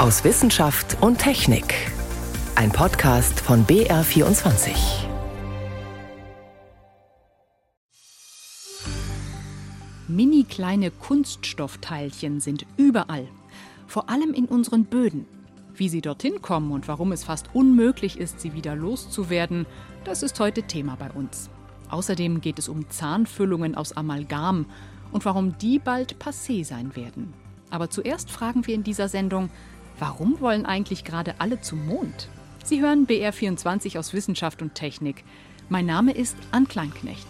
aus Wissenschaft und Technik. Ein Podcast von BR24. Mini kleine Kunststoffteilchen sind überall, vor allem in unseren Böden. Wie sie dorthin kommen und warum es fast unmöglich ist, sie wieder loszuwerden, das ist heute Thema bei uns. Außerdem geht es um Zahnfüllungen aus Amalgam und warum die bald passé sein werden. Aber zuerst fragen wir in dieser Sendung, Warum wollen eigentlich gerade alle zum Mond? Sie hören BR24 aus Wissenschaft und Technik. Mein Name ist Ann Kleinknecht.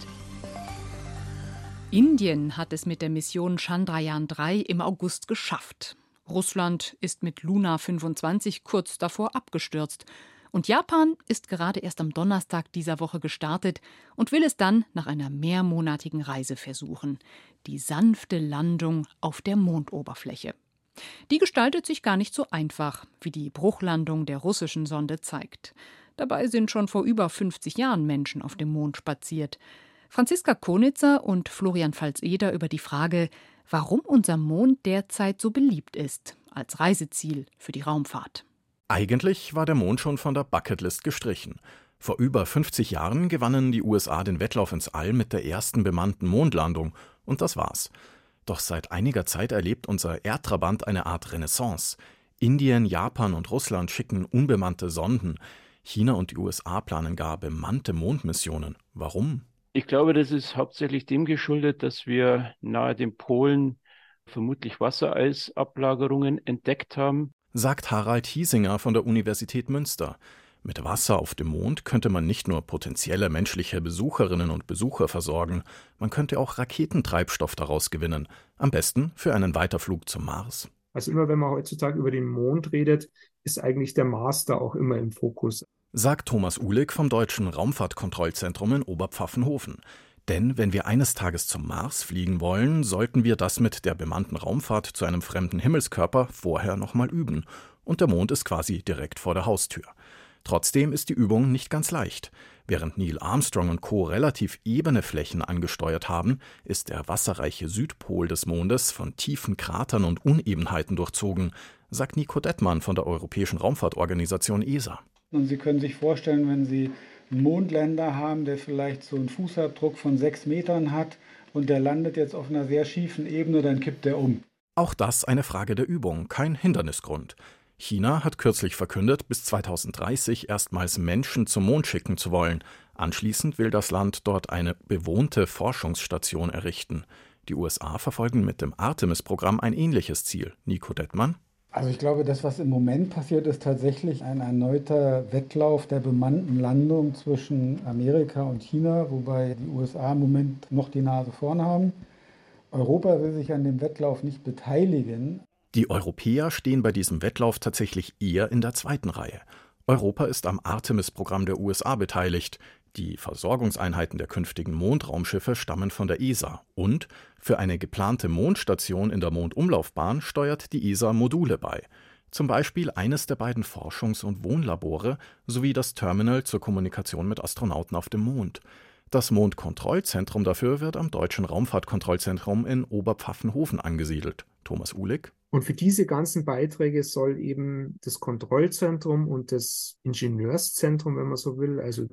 Indien hat es mit der Mission Chandrayaan 3 im August geschafft. Russland ist mit Luna 25 kurz davor abgestürzt. Und Japan ist gerade erst am Donnerstag dieser Woche gestartet und will es dann nach einer mehrmonatigen Reise versuchen. Die sanfte Landung auf der Mondoberfläche. Die gestaltet sich gar nicht so einfach, wie die Bruchlandung der russischen Sonde zeigt. Dabei sind schon vor über 50 Jahren Menschen auf dem Mond spaziert. Franziska Konitzer und Florian Pfalz-Eder über die Frage, warum unser Mond derzeit so beliebt ist als Reiseziel für die Raumfahrt. Eigentlich war der Mond schon von der Bucketlist gestrichen. Vor über 50 Jahren gewannen die USA den Wettlauf ins All mit der ersten bemannten Mondlandung. Und das war's. Doch seit einiger Zeit erlebt unser Erdtrabant eine Art Renaissance. Indien, Japan und Russland schicken unbemannte Sonden. China und die USA planen gar bemannte Mondmissionen. Warum? Ich glaube, das ist hauptsächlich dem geschuldet, dass wir nahe den Polen vermutlich Wassereisablagerungen entdeckt haben. Sagt Harald Hiesinger von der Universität Münster. Mit Wasser auf dem Mond könnte man nicht nur potenzielle menschliche Besucherinnen und Besucher versorgen, man könnte auch Raketentreibstoff daraus gewinnen, am besten für einen Weiterflug zum Mars. Also immer wenn man heutzutage über den Mond redet, ist eigentlich der Mars da auch immer im Fokus. Sagt Thomas Uhlig vom Deutschen Raumfahrtkontrollzentrum in Oberpfaffenhofen. Denn wenn wir eines Tages zum Mars fliegen wollen, sollten wir das mit der bemannten Raumfahrt zu einem fremden Himmelskörper vorher nochmal üben. Und der Mond ist quasi direkt vor der Haustür. Trotzdem ist die Übung nicht ganz leicht. Während Neil Armstrong und Co. relativ ebene Flächen angesteuert haben, ist der wasserreiche Südpol des Mondes von tiefen Kratern und Unebenheiten durchzogen, sagt Nico Dettmann von der Europäischen Raumfahrtorganisation ESA. Und Sie können sich vorstellen, wenn Sie einen Mondländer haben, der vielleicht so einen Fußabdruck von sechs Metern hat und der landet jetzt auf einer sehr schiefen Ebene, dann kippt er um. Auch das eine Frage der Übung, kein Hindernisgrund. China hat kürzlich verkündet, bis 2030 erstmals Menschen zum Mond schicken zu wollen. Anschließend will das Land dort eine bewohnte Forschungsstation errichten. Die USA verfolgen mit dem Artemis-Programm ein ähnliches Ziel. Nico Dettmann. Also ich glaube, das, was im Moment passiert, ist tatsächlich ein erneuter Wettlauf der bemannten Landung zwischen Amerika und China, wobei die USA im Moment noch die Nase vorn haben. Europa will sich an dem Wettlauf nicht beteiligen, die Europäer stehen bei diesem Wettlauf tatsächlich eher in der zweiten Reihe. Europa ist am Artemis-Programm der USA beteiligt. Die Versorgungseinheiten der künftigen Mondraumschiffe stammen von der ESA. Und für eine geplante Mondstation in der Mondumlaufbahn steuert die ESA Module bei. Zum Beispiel eines der beiden Forschungs- und Wohnlabore sowie das Terminal zur Kommunikation mit Astronauten auf dem Mond. Das Mondkontrollzentrum dafür wird am Deutschen Raumfahrtkontrollzentrum in Oberpfaffenhofen angesiedelt. Thomas Uhlig. Und für diese ganzen Beiträge soll eben das Kontrollzentrum und das Ingenieurszentrum, wenn man so will, also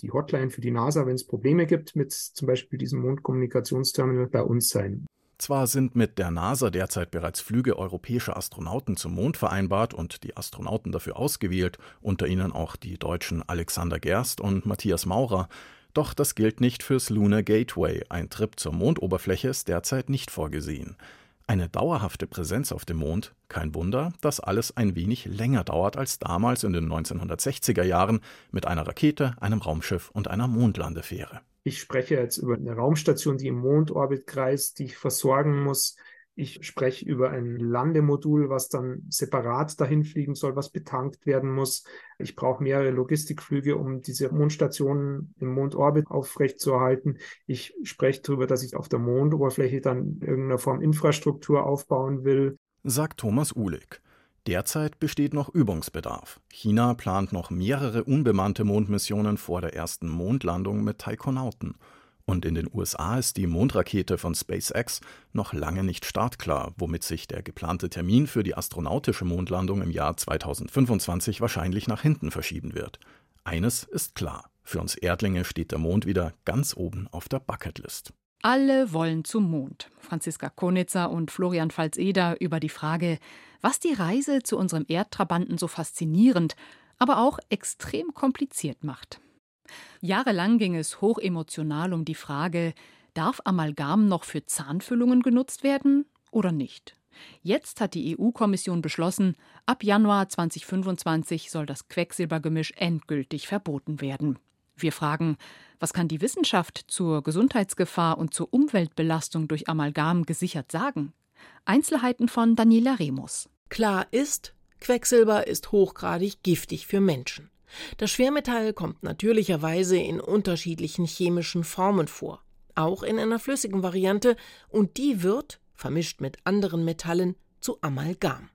die Hotline für die NASA, wenn es Probleme gibt mit zum Beispiel diesem Mondkommunikationsterminal, bei uns sein. Zwar sind mit der NASA derzeit bereits Flüge europäischer Astronauten zum Mond vereinbart und die Astronauten dafür ausgewählt, unter ihnen auch die deutschen Alexander Gerst und Matthias Maurer, doch das gilt nicht fürs Lunar Gateway. Ein Trip zur Mondoberfläche ist derzeit nicht vorgesehen. Eine dauerhafte Präsenz auf dem Mond, kein Wunder, dass alles ein wenig länger dauert als damals in den 1960er Jahren mit einer Rakete, einem Raumschiff und einer Mondlandefähre. Ich spreche jetzt über eine Raumstation, die im Mondorbit kreist, die ich versorgen muss, ich spreche über ein Landemodul, was dann separat dahin fliegen soll, was betankt werden muss. Ich brauche mehrere Logistikflüge, um diese Mondstationen im Mondorbit aufrechtzuerhalten. Ich spreche darüber, dass ich auf der Mondoberfläche dann irgendeiner Form Infrastruktur aufbauen will. Sagt Thomas Uhlig. Derzeit besteht noch Übungsbedarf. China plant noch mehrere unbemannte Mondmissionen vor der ersten Mondlandung mit Taikonauten. Und in den USA ist die Mondrakete von SpaceX noch lange nicht startklar, womit sich der geplante Termin für die astronautische Mondlandung im Jahr 2025 wahrscheinlich nach hinten verschieben wird. Eines ist klar, für uns Erdlinge steht der Mond wieder ganz oben auf der Bucketlist. Alle wollen zum Mond. Franziska Konitzer und Florian Pfalz-Eder über die Frage, was die Reise zu unserem Erdtrabanten so faszinierend, aber auch extrem kompliziert macht. Jahrelang ging es hochemotional um die Frage, darf Amalgam noch für Zahnfüllungen genutzt werden oder nicht? Jetzt hat die EU-Kommission beschlossen, ab Januar 2025 soll das Quecksilbergemisch endgültig verboten werden. Wir fragen, was kann die Wissenschaft zur Gesundheitsgefahr und zur Umweltbelastung durch Amalgam gesichert sagen? Einzelheiten von Daniela Remus. Klar ist, Quecksilber ist hochgradig giftig für Menschen. Das Schwermetall kommt natürlicherweise in unterschiedlichen chemischen Formen vor, auch in einer flüssigen Variante, und die wird, vermischt mit anderen Metallen, zu Amalgam.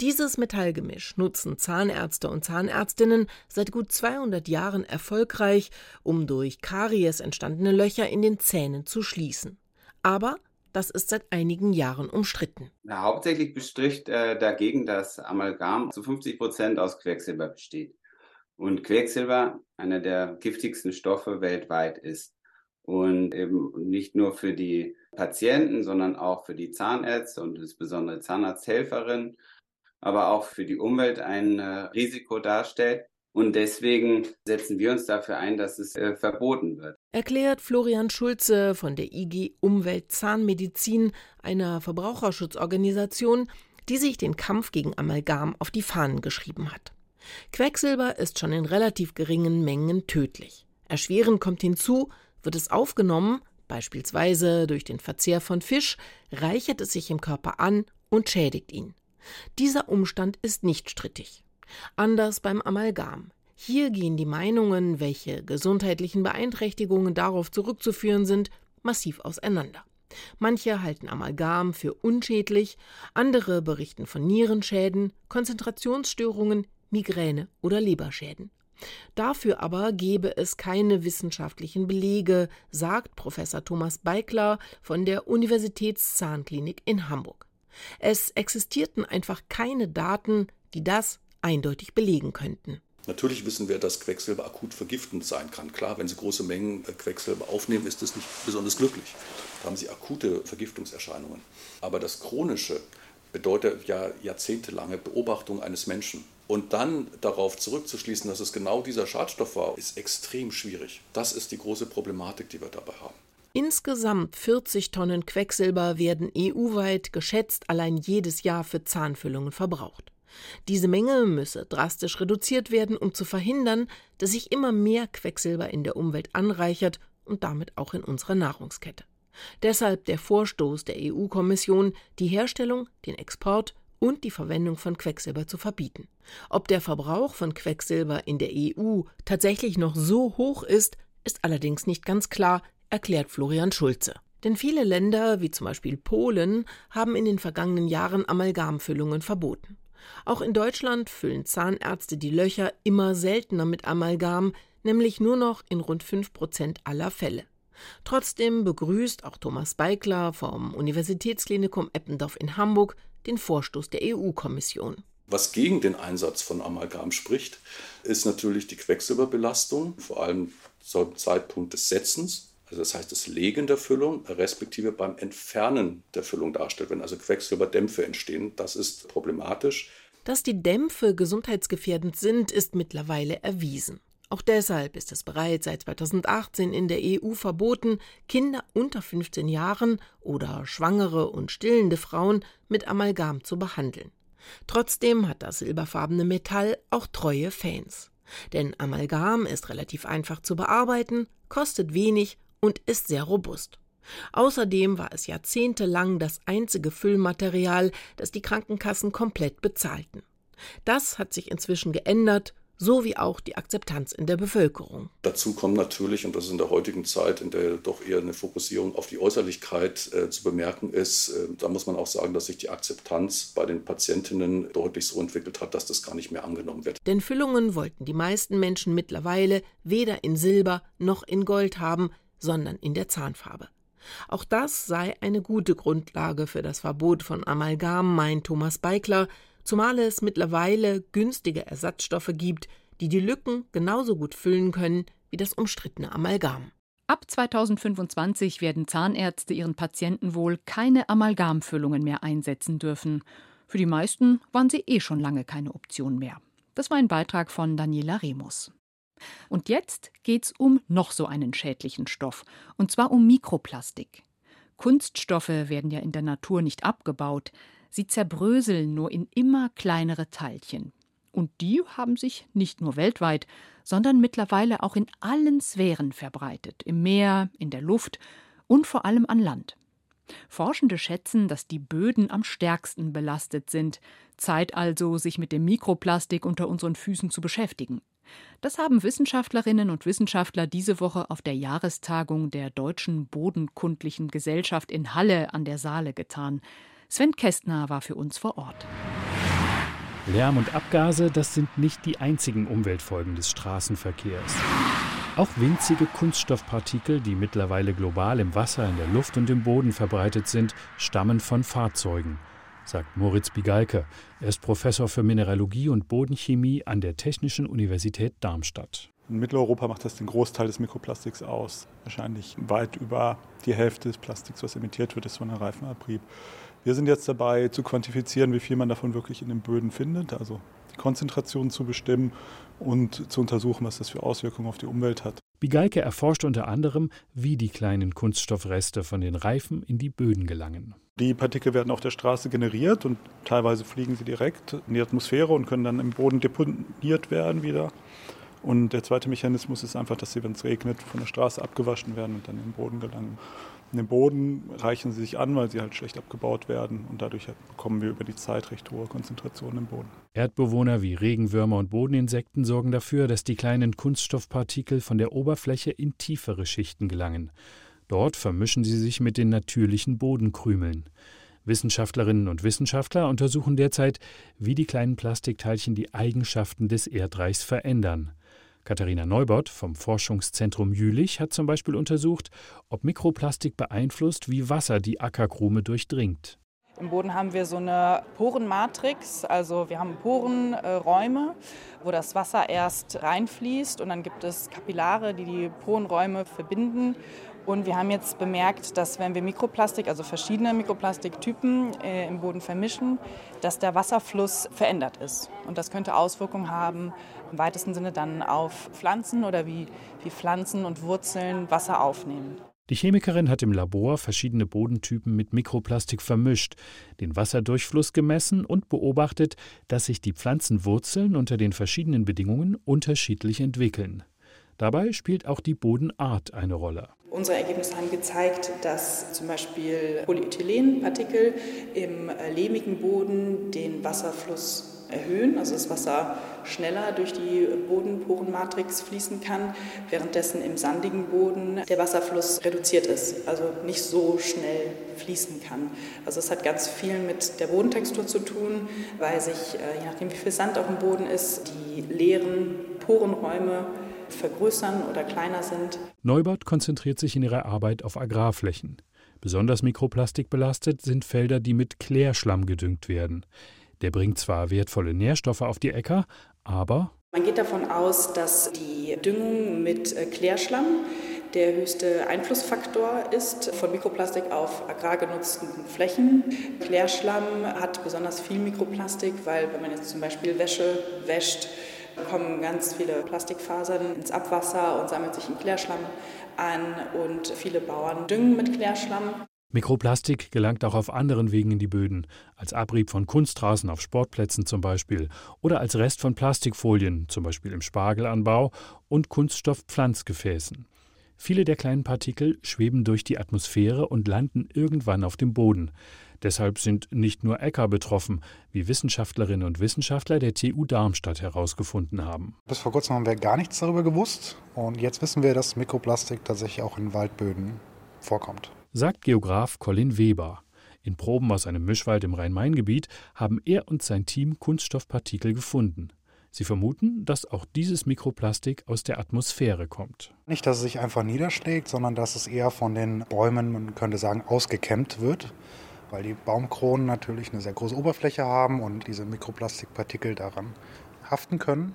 Dieses Metallgemisch nutzen Zahnärzte und Zahnärztinnen seit gut 200 Jahren erfolgreich, um durch Karies entstandene Löcher in den Zähnen zu schließen. Aber das ist seit einigen Jahren umstritten. Hauptsächlich bestricht äh, dagegen, dass Amalgam zu 50 Prozent aus Quecksilber besteht und Quecksilber einer der giftigsten Stoffe weltweit ist. Und eben nicht nur für die Patienten, sondern auch für die Zahnärzte und insbesondere Zahnarzthelferinnen, aber auch für die Umwelt ein äh, Risiko darstellt. Und deswegen setzen wir uns dafür ein, dass es äh, verboten wird. Erklärt Florian Schulze von der IG Umwelt Zahnmedizin, einer Verbraucherschutzorganisation, die sich den Kampf gegen Amalgam auf die Fahnen geschrieben hat. Quecksilber ist schon in relativ geringen Mengen tödlich. Erschwerend kommt hinzu, wird es aufgenommen, beispielsweise durch den Verzehr von Fisch, reichert es sich im Körper an und schädigt ihn. Dieser Umstand ist nicht strittig. Anders beim Amalgam. Hier gehen die Meinungen, welche gesundheitlichen Beeinträchtigungen darauf zurückzuführen sind, massiv auseinander. Manche halten Amalgam für unschädlich, andere berichten von Nierenschäden, Konzentrationsstörungen, Migräne oder Leberschäden. Dafür aber gebe es keine wissenschaftlichen Belege, sagt Professor Thomas Beikler von der Universitätszahnklinik in Hamburg. Es existierten einfach keine Daten, die das eindeutig belegen könnten. Natürlich wissen wir, dass Quecksilber akut vergiftend sein kann. Klar, wenn Sie große Mengen Quecksilber aufnehmen, ist das nicht besonders glücklich. Da haben Sie akute Vergiftungserscheinungen. Aber das Chronische bedeutet ja jahrzehntelange Beobachtung eines Menschen. Und dann darauf zurückzuschließen, dass es genau dieser Schadstoff war, ist extrem schwierig. Das ist die große Problematik, die wir dabei haben. Insgesamt 40 Tonnen Quecksilber werden EU-weit geschätzt allein jedes Jahr für Zahnfüllungen verbraucht. Diese Menge müsse drastisch reduziert werden, um zu verhindern, dass sich immer mehr Quecksilber in der Umwelt anreichert und damit auch in unserer Nahrungskette. Deshalb der Vorstoß der EU-Kommission, die Herstellung, den Export und die Verwendung von Quecksilber zu verbieten. Ob der Verbrauch von Quecksilber in der EU tatsächlich noch so hoch ist, ist allerdings nicht ganz klar, erklärt Florian Schulze. Denn viele Länder, wie zum Beispiel Polen, haben in den vergangenen Jahren Amalgamfüllungen verboten. Auch in Deutschland füllen Zahnärzte die Löcher immer seltener mit Amalgam, nämlich nur noch in rund 5 Prozent aller Fälle. Trotzdem begrüßt auch Thomas Beikler vom Universitätsklinikum Eppendorf in Hamburg den Vorstoß der EU-Kommission. Was gegen den Einsatz von Amalgam spricht, ist natürlich die Quecksilberbelastung, vor allem zum Zeitpunkt des Setzens. Also das heißt, das Legen der Füllung, respektive beim Entfernen der Füllung darstellt, wenn also Quecksilberdämpfe entstehen. Das ist problematisch. Dass die Dämpfe gesundheitsgefährdend sind, ist mittlerweile erwiesen. Auch deshalb ist es bereits seit 2018 in der EU verboten, Kinder unter 15 Jahren oder schwangere und stillende Frauen mit Amalgam zu behandeln. Trotzdem hat das silberfarbene Metall auch treue Fans. Denn Amalgam ist relativ einfach zu bearbeiten, kostet wenig und ist sehr robust. Außerdem war es jahrzehntelang das einzige Füllmaterial, das die Krankenkassen komplett bezahlten. Das hat sich inzwischen geändert sowie auch die Akzeptanz in der Bevölkerung. Dazu kommt natürlich, und das ist in der heutigen Zeit, in der doch eher eine Fokussierung auf die Äußerlichkeit äh, zu bemerken ist, äh, da muss man auch sagen, dass sich die Akzeptanz bei den Patientinnen deutlich so entwickelt hat, dass das gar nicht mehr angenommen wird. Denn Füllungen wollten die meisten Menschen mittlerweile weder in Silber noch in Gold haben, sondern in der Zahnfarbe. Auch das sei eine gute Grundlage für das Verbot von Amalgam, meint Thomas Beikler, zumal es mittlerweile günstige Ersatzstoffe gibt, die die Lücken genauso gut füllen können wie das umstrittene Amalgam. Ab 2025 werden Zahnärzte ihren Patienten wohl keine Amalgamfüllungen mehr einsetzen dürfen. Für die meisten waren sie eh schon lange keine Option mehr. Das war ein Beitrag von Daniela Remus. Und jetzt geht's um noch so einen schädlichen Stoff, und zwar um Mikroplastik. Kunststoffe werden ja in der Natur nicht abgebaut, sie zerbröseln nur in immer kleinere Teilchen. Und die haben sich nicht nur weltweit, sondern mittlerweile auch in allen Sphären verbreitet, im Meer, in der Luft und vor allem an Land. Forschende schätzen, dass die Böden am stärksten belastet sind. Zeit also, sich mit dem Mikroplastik unter unseren Füßen zu beschäftigen. Das haben Wissenschaftlerinnen und Wissenschaftler diese Woche auf der Jahrestagung der Deutschen Bodenkundlichen Gesellschaft in Halle an der Saale getan. Sven Kästner war für uns vor Ort. Lärm und Abgase, das sind nicht die einzigen Umweltfolgen des Straßenverkehrs. Auch winzige Kunststoffpartikel, die mittlerweile global im Wasser, in der Luft und im Boden verbreitet sind, stammen von Fahrzeugen sagt Moritz Bigalke. Er ist Professor für Mineralogie und Bodenchemie an der Technischen Universität Darmstadt. In Mitteleuropa macht das den Großteil des Mikroplastiks aus. Wahrscheinlich weit über die Hälfte des Plastiks, was emittiert wird, ist von einem Reifenabrieb. Wir sind jetzt dabei zu quantifizieren, wie viel man davon wirklich in den Böden findet, also die Konzentration zu bestimmen und zu untersuchen, was das für Auswirkungen auf die Umwelt hat. Bigalke erforscht unter anderem, wie die kleinen Kunststoffreste von den Reifen in die Böden gelangen. Die Partikel werden auf der Straße generiert und teilweise fliegen sie direkt in die Atmosphäre und können dann im Boden deponiert werden wieder. Und der zweite Mechanismus ist einfach, dass sie, wenn es regnet, von der Straße abgewaschen werden und dann in den Boden gelangen. In den Boden reichen sie sich an, weil sie halt schlecht abgebaut werden und dadurch bekommen wir über die Zeit recht hohe Konzentrationen im Boden. Erdbewohner wie Regenwürmer und Bodeninsekten sorgen dafür, dass die kleinen Kunststoffpartikel von der Oberfläche in tiefere Schichten gelangen. Dort vermischen sie sich mit den natürlichen Bodenkrümeln. Wissenschaftlerinnen und Wissenschaftler untersuchen derzeit, wie die kleinen Plastikteilchen die Eigenschaften des Erdreichs verändern. Katharina Neubert vom Forschungszentrum Jülich hat zum Beispiel untersucht, ob Mikroplastik beeinflusst, wie Wasser die Ackerkrume durchdringt. Im Boden haben wir so eine Porenmatrix, also wir haben Porenräume, wo das Wasser erst reinfließt und dann gibt es Kapillare, die die Porenräume verbinden und wir haben jetzt bemerkt, dass wenn wir Mikroplastik, also verschiedene Mikroplastiktypen äh, im Boden vermischen, dass der Wasserfluss verändert ist. Und das könnte Auswirkungen haben, im weitesten Sinne dann auf Pflanzen oder wie, wie Pflanzen und Wurzeln Wasser aufnehmen. Die Chemikerin hat im Labor verschiedene Bodentypen mit Mikroplastik vermischt, den Wasserdurchfluss gemessen und beobachtet, dass sich die Pflanzenwurzeln unter den verschiedenen Bedingungen unterschiedlich entwickeln. Dabei spielt auch die Bodenart eine Rolle. Unsere Ergebnisse haben gezeigt, dass zum Beispiel Polyethylenpartikel im äh, lehmigen Boden den Wasserfluss erhöhen, also das Wasser schneller durch die Bodenporenmatrix fließen kann, währenddessen im sandigen Boden der Wasserfluss reduziert ist, also nicht so schnell fließen kann. Also es hat ganz viel mit der Bodentextur zu tun, weil sich, äh, je nachdem wie viel Sand auf dem Boden ist, die leeren Porenräume vergrößern oder kleiner sind. Neubert konzentriert sich in ihrer Arbeit auf Agrarflächen. Besonders mikroplastikbelastet sind Felder, die mit Klärschlamm gedüngt werden. Der bringt zwar wertvolle Nährstoffe auf die Äcker, aber man geht davon aus, dass die Düngung mit äh, Klärschlamm der höchste Einflussfaktor ist von Mikroplastik auf agrargenutzten Flächen. Klärschlamm hat besonders viel Mikroplastik, weil wenn man jetzt zum Beispiel Wäsche wäscht, kommen ganz viele Plastikfasern ins Abwasser und sammelt sich im Klärschlamm an und viele Bauern düngen mit Klärschlamm. Mikroplastik gelangt auch auf anderen Wegen in die Böden, als Abrieb von Kunstrasen auf Sportplätzen zum Beispiel oder als Rest von Plastikfolien, zum Beispiel im Spargelanbau und Kunststoffpflanzgefäßen. Viele der kleinen Partikel schweben durch die Atmosphäre und landen irgendwann auf dem Boden. Deshalb sind nicht nur Äcker betroffen, wie Wissenschaftlerinnen und Wissenschaftler der TU Darmstadt herausgefunden haben. Bis vor kurzem haben wir gar nichts darüber gewusst und jetzt wissen wir, dass Mikroplastik tatsächlich auch in Waldböden vorkommt. Sagt Geograf Colin Weber. In Proben aus einem Mischwald im Rhein-Main-Gebiet haben er und sein Team Kunststoffpartikel gefunden. Sie vermuten, dass auch dieses Mikroplastik aus der Atmosphäre kommt. Nicht, dass es sich einfach niederschlägt, sondern dass es eher von den Bäumen, man könnte sagen, ausgekämmt wird, weil die Baumkronen natürlich eine sehr große Oberfläche haben und diese Mikroplastikpartikel daran haften können.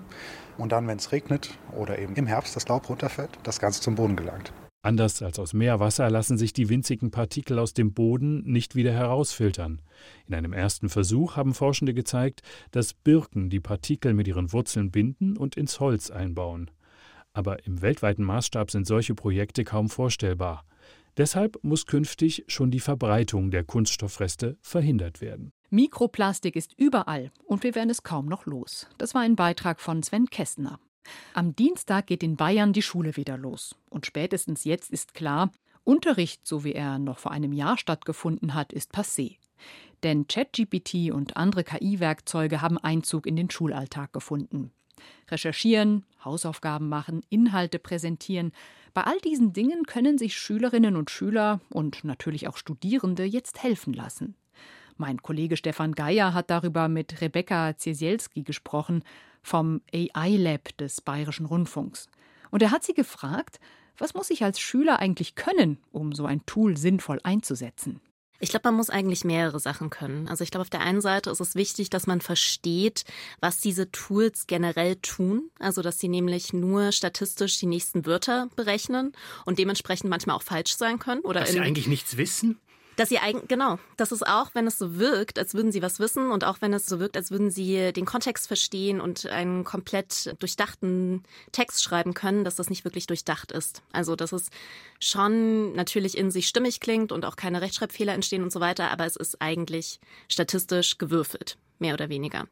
Und dann, wenn es regnet oder eben im Herbst das Laub runterfällt, das Ganze zum Boden gelangt. Anders als aus Meerwasser lassen sich die winzigen Partikel aus dem Boden nicht wieder herausfiltern. In einem ersten Versuch haben Forschende gezeigt, dass Birken die Partikel mit ihren Wurzeln binden und ins Holz einbauen. Aber im weltweiten Maßstab sind solche Projekte kaum vorstellbar. Deshalb muss künftig schon die Verbreitung der Kunststoffreste verhindert werden. Mikroplastik ist überall und wir werden es kaum noch los. Das war ein Beitrag von Sven Kessner. Am Dienstag geht in Bayern die Schule wieder los. Und spätestens jetzt ist klar, Unterricht, so wie er noch vor einem Jahr stattgefunden hat, ist passé. Denn ChatGPT und andere KI-Werkzeuge haben Einzug in den Schulalltag gefunden. Recherchieren, Hausaufgaben machen, Inhalte präsentieren. Bei all diesen Dingen können sich Schülerinnen und Schüler und natürlich auch Studierende jetzt helfen lassen. Mein Kollege Stefan Geier hat darüber mit Rebecca Ziesielski gesprochen vom AI Lab des Bayerischen Rundfunks. Und er hat sie gefragt, was muss ich als Schüler eigentlich können, um so ein Tool sinnvoll einzusetzen? Ich glaube, man muss eigentlich mehrere Sachen können. Also ich glaube, auf der einen Seite ist es wichtig, dass man versteht, was diese Tools generell tun. Also dass sie nämlich nur statistisch die nächsten Wörter berechnen und dementsprechend manchmal auch falsch sein können. Oder dass sie eigentlich nichts wissen? Dass sie eigentlich, genau, das ist auch, wenn es so wirkt, als würden sie was wissen und auch wenn es so wirkt, als würden sie den Kontext verstehen und einen komplett durchdachten Text schreiben können, dass das nicht wirklich durchdacht ist. Also, dass es schon natürlich in sich stimmig klingt und auch keine Rechtschreibfehler entstehen und so weiter, aber es ist eigentlich statistisch gewürfelt mehr oder weniger.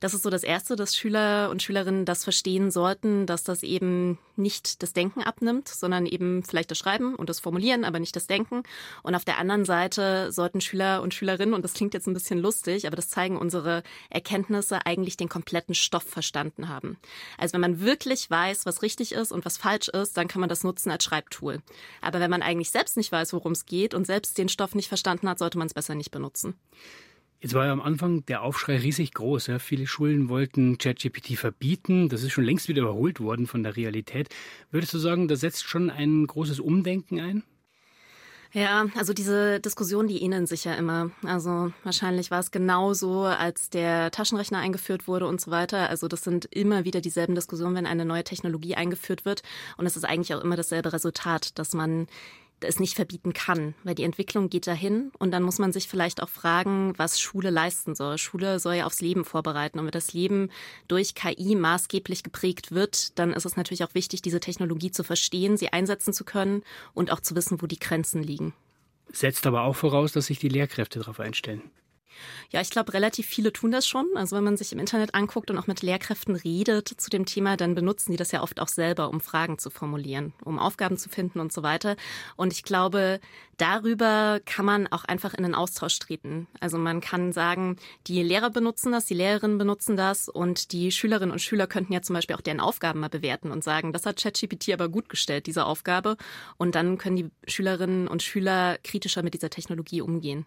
Das ist so das Erste, dass Schüler und Schülerinnen das verstehen sollten, dass das eben nicht das Denken abnimmt, sondern eben vielleicht das Schreiben und das Formulieren, aber nicht das Denken. Und auf der anderen Seite sollten Schüler und Schülerinnen, und das klingt jetzt ein bisschen lustig, aber das zeigen unsere Erkenntnisse, eigentlich den kompletten Stoff verstanden haben. Also wenn man wirklich weiß, was richtig ist und was falsch ist, dann kann man das nutzen als Schreibtool. Aber wenn man eigentlich selbst nicht weiß, worum es geht und selbst den Stoff nicht verstanden hat, sollte man es besser nicht benutzen. Jetzt war ja am Anfang der Aufschrei riesig groß. Ja. Viele Schulen wollten ChatGPT verbieten. Das ist schon längst wieder überholt worden von der Realität. Würdest du sagen, da setzt schon ein großes Umdenken ein? Ja, also diese Diskussion, die ähneln sich ja immer. Also wahrscheinlich war es genauso, als der Taschenrechner eingeführt wurde und so weiter. Also das sind immer wieder dieselben Diskussionen, wenn eine neue Technologie eingeführt wird. Und es ist eigentlich auch immer dasselbe Resultat, dass man es nicht verbieten kann, weil die Entwicklung geht dahin und dann muss man sich vielleicht auch fragen, was Schule leisten soll. Schule soll ja aufs Leben vorbereiten und wenn das Leben durch KI maßgeblich geprägt wird, dann ist es natürlich auch wichtig, diese Technologie zu verstehen, sie einsetzen zu können und auch zu wissen, wo die Grenzen liegen. Setzt aber auch voraus, dass sich die Lehrkräfte darauf einstellen. Ja, ich glaube, relativ viele tun das schon. Also wenn man sich im Internet anguckt und auch mit Lehrkräften redet zu dem Thema, dann benutzen die das ja oft auch selber, um Fragen zu formulieren, um Aufgaben zu finden und so weiter. Und ich glaube, darüber kann man auch einfach in den Austausch treten. Also man kann sagen, die Lehrer benutzen das, die Lehrerinnen benutzen das und die Schülerinnen und Schüler könnten ja zum Beispiel auch deren Aufgaben mal bewerten und sagen, das hat ChatGPT aber gut gestellt, diese Aufgabe. Und dann können die Schülerinnen und Schüler kritischer mit dieser Technologie umgehen.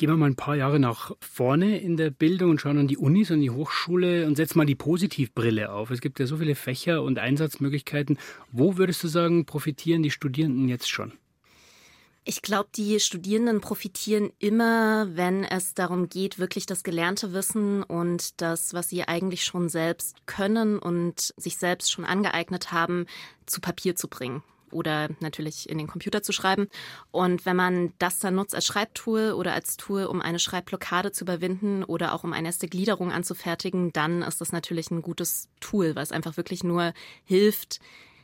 Gehen wir mal ein paar Jahre nach vorne in der Bildung und schauen an die Unis und die Hochschule und setzen mal die Positivbrille auf. Es gibt ja so viele Fächer und Einsatzmöglichkeiten. Wo würdest du sagen, profitieren die Studierenden jetzt schon? Ich glaube, die Studierenden profitieren immer, wenn es darum geht, wirklich das gelernte Wissen und das, was sie eigentlich schon selbst können und sich selbst schon angeeignet haben, zu Papier zu bringen oder natürlich in den Computer zu schreiben. Und wenn man das dann nutzt als Schreibtool oder als Tool, um eine Schreibblockade zu überwinden oder auch um eine erste Gliederung anzufertigen, dann ist das natürlich ein gutes Tool, was einfach wirklich nur hilft,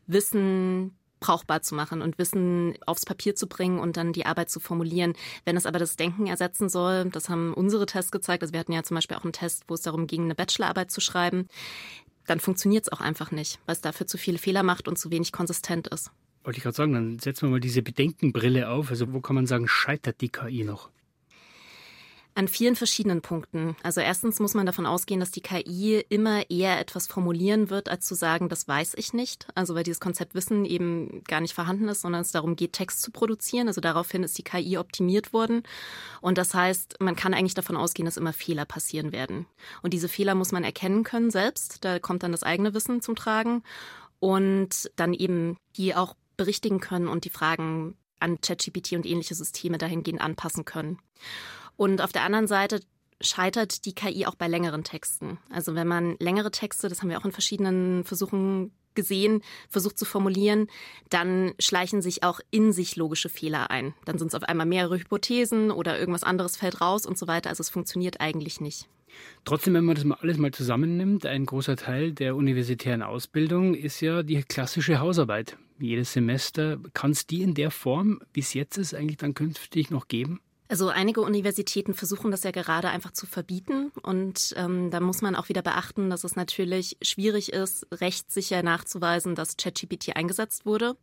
Wissen brauchbar zu machen und Wissen aufs Papier zu bringen und dann die Arbeit zu formulieren. Wenn es aber das Denken ersetzen soll, das haben unsere Tests gezeigt, also wir hatten ja zum Beispiel auch einen Test, wo es darum ging, eine Bachelorarbeit zu schreiben, dann funktioniert es auch einfach nicht, weil es dafür zu viele Fehler macht und zu wenig konsistent ist. Wollte ich gerade sagen, dann setzen wir mal diese Bedenkenbrille auf. Also wo kann man sagen, scheitert die KI noch? An vielen verschiedenen Punkten. Also erstens muss man davon ausgehen, dass die KI immer eher etwas formulieren wird, als zu sagen, das weiß ich nicht. Also weil dieses Konzept Wissen eben gar nicht vorhanden ist, sondern es darum geht, Text zu produzieren. Also daraufhin ist die KI optimiert worden. Und das heißt, man kann eigentlich davon ausgehen, dass immer Fehler passieren werden. Und diese Fehler muss man erkennen können selbst. Da kommt dann das eigene Wissen zum Tragen. Und dann eben die auch berichtigen können und die Fragen an ChatGPT und ähnliche Systeme dahingehend anpassen können. Und auf der anderen Seite scheitert die KI auch bei längeren Texten. Also wenn man längere Texte, das haben wir auch in verschiedenen Versuchen gesehen, versucht zu formulieren, dann schleichen sich auch in sich logische Fehler ein. Dann sind es auf einmal mehrere Hypothesen oder irgendwas anderes fällt raus und so weiter. Also es funktioniert eigentlich nicht. Trotzdem, wenn man das mal alles mal zusammennimmt, ein großer Teil der universitären Ausbildung ist ja die klassische Hausarbeit. Jedes Semester. Kann es die in der Form, es jetzt ist, eigentlich dann künftig noch geben? Also einige Universitäten versuchen das ja gerade einfach zu verbieten und ähm, da muss man auch wieder beachten, dass es natürlich schwierig ist, rechtssicher nachzuweisen, dass ChatGPT eingesetzt wurde.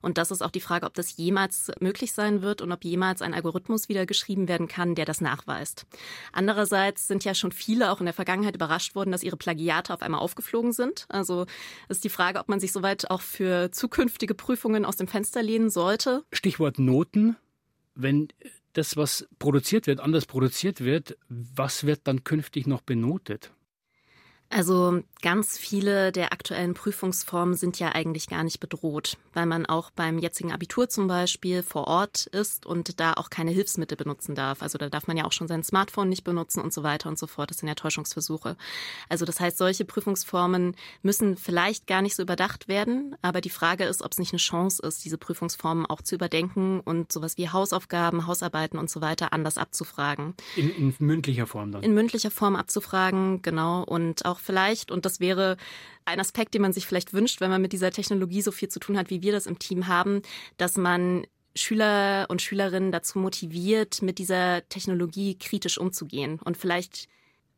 Und das ist auch die Frage, ob das jemals möglich sein wird und ob jemals ein Algorithmus wieder geschrieben werden kann, der das nachweist. Andererseits sind ja schon viele auch in der Vergangenheit überrascht worden, dass ihre Plagiate auf einmal aufgeflogen sind. Also ist die Frage, ob man sich soweit auch für zukünftige Prüfungen aus dem Fenster lehnen sollte. Stichwort Noten. Wenn das, was produziert wird, anders produziert wird, was wird dann künftig noch benotet? Also ganz viele der aktuellen Prüfungsformen sind ja eigentlich gar nicht bedroht, weil man auch beim jetzigen Abitur zum Beispiel vor Ort ist und da auch keine Hilfsmittel benutzen darf. Also da darf man ja auch schon sein Smartphone nicht benutzen und so weiter und so fort. Das sind ja Täuschungsversuche. Also das heißt, solche Prüfungsformen müssen vielleicht gar nicht so überdacht werden, aber die Frage ist, ob es nicht eine Chance ist, diese Prüfungsformen auch zu überdenken und sowas wie Hausaufgaben, Hausarbeiten und so weiter anders abzufragen. In, in mündlicher Form dann? In mündlicher Form abzufragen, genau. Und auch vielleicht, und das wäre ein Aspekt, den man sich vielleicht wünscht, wenn man mit dieser Technologie so viel zu tun hat, wie wir das im Team haben, dass man Schüler und Schülerinnen dazu motiviert, mit dieser Technologie kritisch umzugehen und vielleicht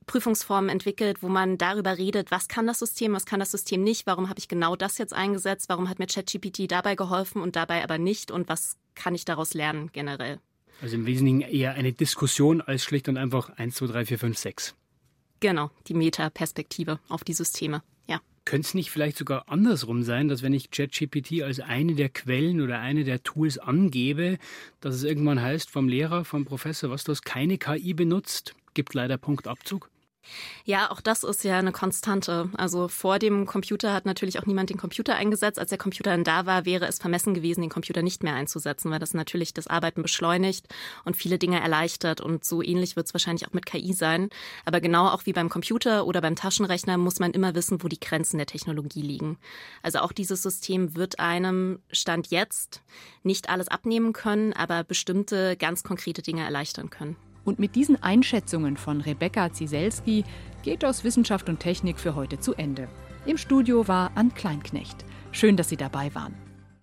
Prüfungsformen entwickelt, wo man darüber redet, was kann das System, was kann das System nicht, warum habe ich genau das jetzt eingesetzt, warum hat mir ChatGPT dabei geholfen und dabei aber nicht und was kann ich daraus lernen generell. Also im Wesentlichen eher eine Diskussion als schlicht und einfach 1, 2, 3, 4, 5, 6. Genau, die Metaperspektive auf die Systeme. Ja. Könnte es nicht vielleicht sogar andersrum sein, dass wenn ich ChatGPT als eine der Quellen oder eine der Tools angebe, dass es irgendwann heißt vom Lehrer, vom Professor, was du hast keine KI benutzt, gibt leider Punktabzug? Ja, auch das ist ja eine Konstante. Also vor dem Computer hat natürlich auch niemand den Computer eingesetzt. Als der Computer dann da war, wäre es vermessen gewesen, den Computer nicht mehr einzusetzen, weil das natürlich das Arbeiten beschleunigt und viele Dinge erleichtert. Und so ähnlich wird es wahrscheinlich auch mit KI sein. Aber genau auch wie beim Computer oder beim Taschenrechner muss man immer wissen, wo die Grenzen der Technologie liegen. Also auch dieses System wird einem Stand jetzt nicht alles abnehmen können, aber bestimmte ganz konkrete Dinge erleichtern können. Und mit diesen Einschätzungen von Rebecca Zieselski geht aus Wissenschaft und Technik für heute zu Ende. Im Studio war Ann Kleinknecht. Schön, dass Sie dabei waren.